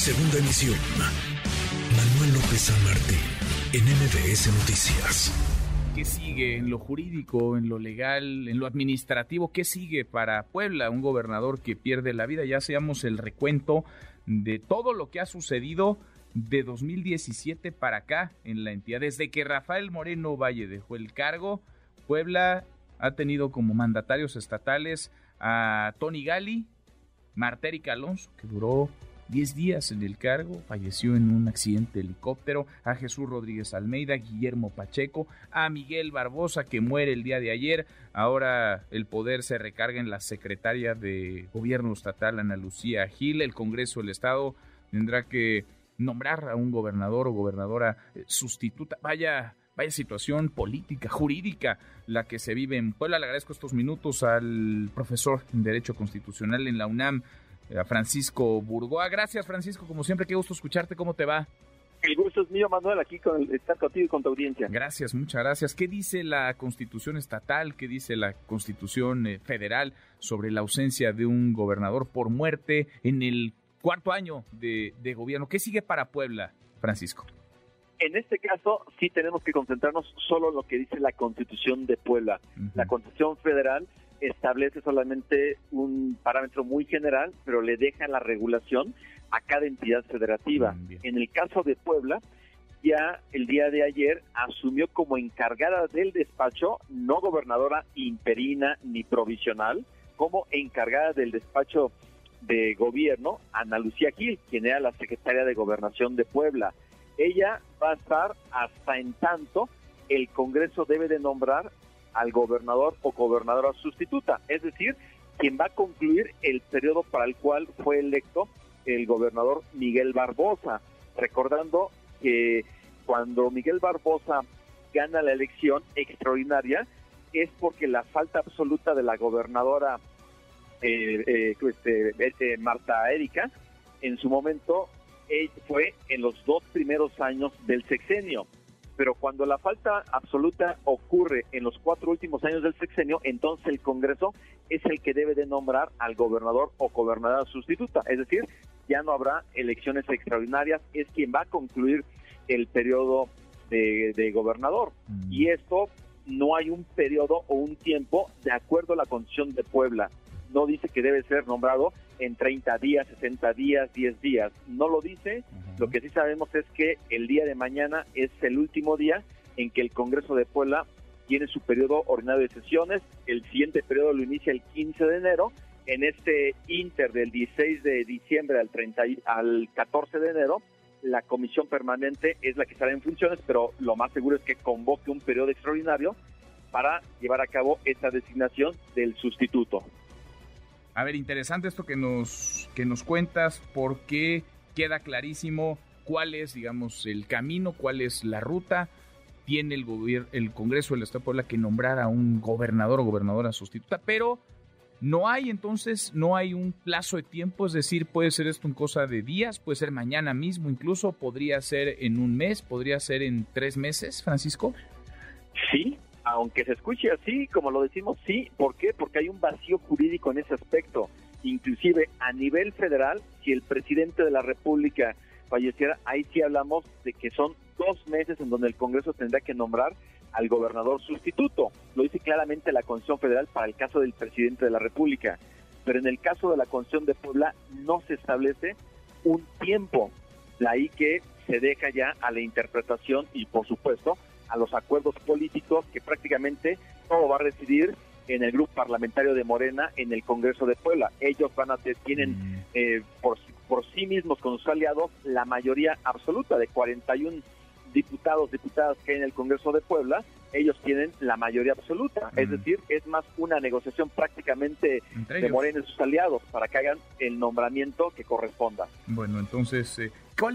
Segunda emisión. Manuel López San Martín, en MBS Noticias. ¿Qué sigue en lo jurídico, en lo legal, en lo administrativo? ¿Qué sigue para Puebla? Un gobernador que pierde la vida. Ya seamos el recuento de todo lo que ha sucedido de 2017 para acá en la entidad. Desde que Rafael Moreno Valle dejó el cargo, Puebla ha tenido como mandatarios estatales a Tony Gali, Martérica Alonso, que duró 10 días en el cargo, falleció en un accidente de helicóptero, a Jesús Rodríguez Almeida, Guillermo Pacheco, a Miguel Barbosa, que muere el día de ayer. Ahora el poder se recarga en la secretaria de Gobierno Estatal, Ana Lucía Gil. El Congreso del Estado tendrá que nombrar a un gobernador o gobernadora eh, sustituta. Vaya, vaya situación política, jurídica, la que se vive en Puebla. Le agradezco estos minutos al profesor en Derecho Constitucional en la UNAM, a Francisco Burgoa. Gracias, Francisco, como siempre, qué gusto escucharte. ¿Cómo te va? El gusto es mío, Manuel, aquí con estar contigo y con tu audiencia. Gracias, muchas gracias. ¿Qué dice la Constitución estatal, qué dice la Constitución eh, federal sobre la ausencia de un gobernador por muerte en el cuarto año de, gobierno. ¿Qué sigue para Puebla, Francisco? En este caso, sí tenemos que concentrarnos solo en lo que dice la Constitución de Puebla. La Constitución federal establece solamente un parámetro muy general, pero le deja la regulación a cada entidad federativa. En el caso de Puebla, ya el día de ayer asumió como encargada del despacho, no gobernadora interina ni provisional, como encargada del despacho de gobierno, Ana Lucía Gil, quien era la secretaria de gobernación de Puebla. Ella va a estar hasta en tanto el Congreso debe de nombrar al gobernador o gobernadora sustituta, es decir, quien va a concluir el periodo para el cual fue electo el gobernador Miguel Barbosa, recordando que cuando Miguel Barbosa gana la elección extraordinaria es porque la falta absoluta de la gobernadora eh, eh, este, este, Marta Erika, en su momento fue en los dos primeros años del sexenio. Pero cuando la falta absoluta ocurre en los cuatro últimos años del sexenio, entonces el Congreso es el que debe de nombrar al gobernador o gobernadora sustituta. Es decir, ya no habrá elecciones extraordinarias, es quien va a concluir el periodo de, de gobernador. Mm. Y esto no hay un periodo o un tiempo de acuerdo a la constitución de Puebla no dice que debe ser nombrado en 30 días, 60 días, 10 días. No lo dice. Lo que sí sabemos es que el día de mañana es el último día en que el Congreso de Puebla tiene su periodo ordinario de sesiones. El siguiente periodo lo inicia el 15 de enero. En este inter del 16 de diciembre al, 30, al 14 de enero, la comisión permanente es la que estará en funciones, pero lo más seguro es que convoque un periodo extraordinario para llevar a cabo esta designación del sustituto. A ver, interesante esto que nos, que nos cuentas, porque queda clarísimo cuál es, digamos, el camino, cuál es la ruta. Tiene el, gobierno, el Congreso del Estado Puebla que nombrar a un gobernador o gobernadora sustituta, pero no hay entonces, no hay un plazo de tiempo, es decir, puede ser esto en cosa de días, puede ser mañana mismo, incluso podría ser en un mes, podría ser en tres meses, Francisco. Sí, aunque se escuche así, como lo decimos, sí. ¿Por qué? Porque hay un vacío jurídico en ese aspecto. Inclusive a nivel federal, si el presidente de la República falleciera, ahí sí hablamos de que son dos meses en donde el Congreso tendrá que nombrar al gobernador sustituto. Lo dice claramente la Constitución Federal para el caso del presidente de la República. Pero en el caso de la Constitución de Puebla no se establece un tiempo. La ahí que se deja ya a la interpretación y, por supuesto, a los acuerdos políticos que prácticamente todo va a residir en el grupo parlamentario de Morena en el Congreso de Puebla. Ellos van a tienen mm. eh, por, por sí mismos con sus aliados la mayoría absoluta de 41 diputados, diputadas que hay en el Congreso de Puebla, ellos tienen la mayoría absoluta. Es mm. decir, es más una negociación prácticamente de Morena y sus aliados para que hagan el nombramiento que corresponda. Bueno, entonces, eh,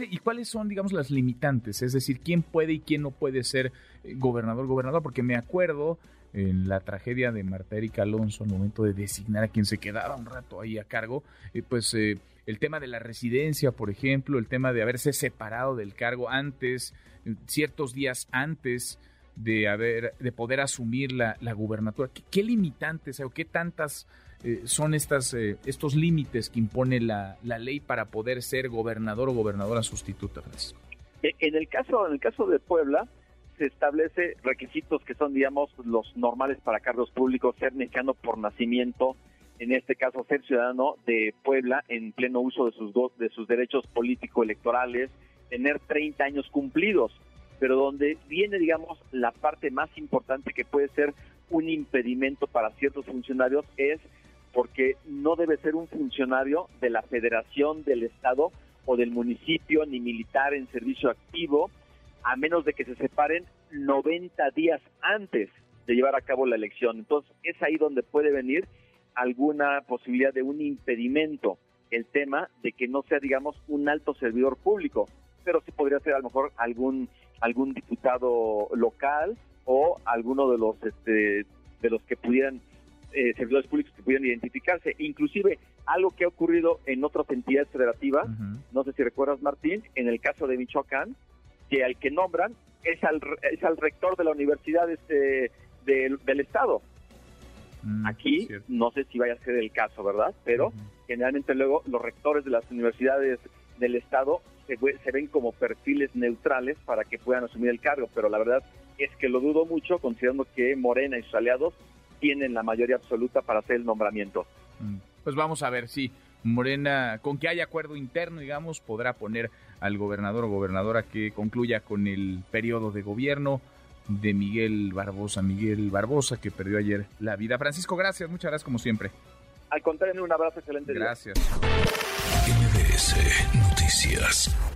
¿y cuáles son, digamos, las limitantes? Es decir, ¿quién puede y quién no puede ser eh, gobernador, gobernador? Porque me acuerdo en la tragedia de Marta Erika Alonso, al momento de designar a quien se quedaba un rato ahí a cargo, eh, pues el tema de la residencia, por ejemplo, el tema de haberse separado del cargo antes, ciertos días antes de haber, de poder asumir la, la gubernatura. ¿Qué, limitantes o qué tantas eh, son estas, eh, estos límites que impone la, ley para poder ser gobernador o gobernadora sustituta, Francisco? E, en el caso, en el caso de Puebla, se establece requisitos que son, digamos, los normales para cargos públicos, ser mexicano por nacimiento, en este caso ser ciudadano de Puebla en pleno uso de sus, de sus derechos político-electorales, tener 30 años cumplidos, pero donde viene, digamos, la parte más importante que puede ser un impedimento para ciertos funcionarios es porque no debe ser un funcionario de la federación, del Estado o del municipio, ni militar en servicio activo, a menos de que se separen 90 días antes de llevar a cabo la elección. Entonces, es ahí donde puede venir alguna posibilidad de un impedimento, el tema de que no sea, digamos, un alto servidor público, pero sí podría ser a lo mejor algún algún diputado local o alguno de los este, de los que pudieran eh, servidores públicos que pudieran identificarse. Inclusive algo que ha ocurrido en otras entidades federativas, no sé si recuerdas Martín, en el caso de Michoacán, que al que nombran es al, es al rector de la universidad este, del estado. Mm, Aquí no sé si vaya a ser el caso, ¿verdad? Pero generalmente luego los rectores de las universidades del Estado se, se, ven como perfiles neutrales para que puedan asumir el cargo, pero la verdad es que lo dudo mucho considerando que Morena y sus aliados tienen la mayoría absoluta para hacer el nombramiento. Mm, pues vamos a ver si Morena, con que haya acuerdo interno, digamos, podrá poner al gobernador o gobernadora que concluya con el periodo de gobierno de Miguel Barbosa, Miguel Barbosa, que perdió ayer la vida. Francisco, gracias, muchas gracias como siempre. Al contrario, un abrazo excelente. Gracias. MBS Noticias.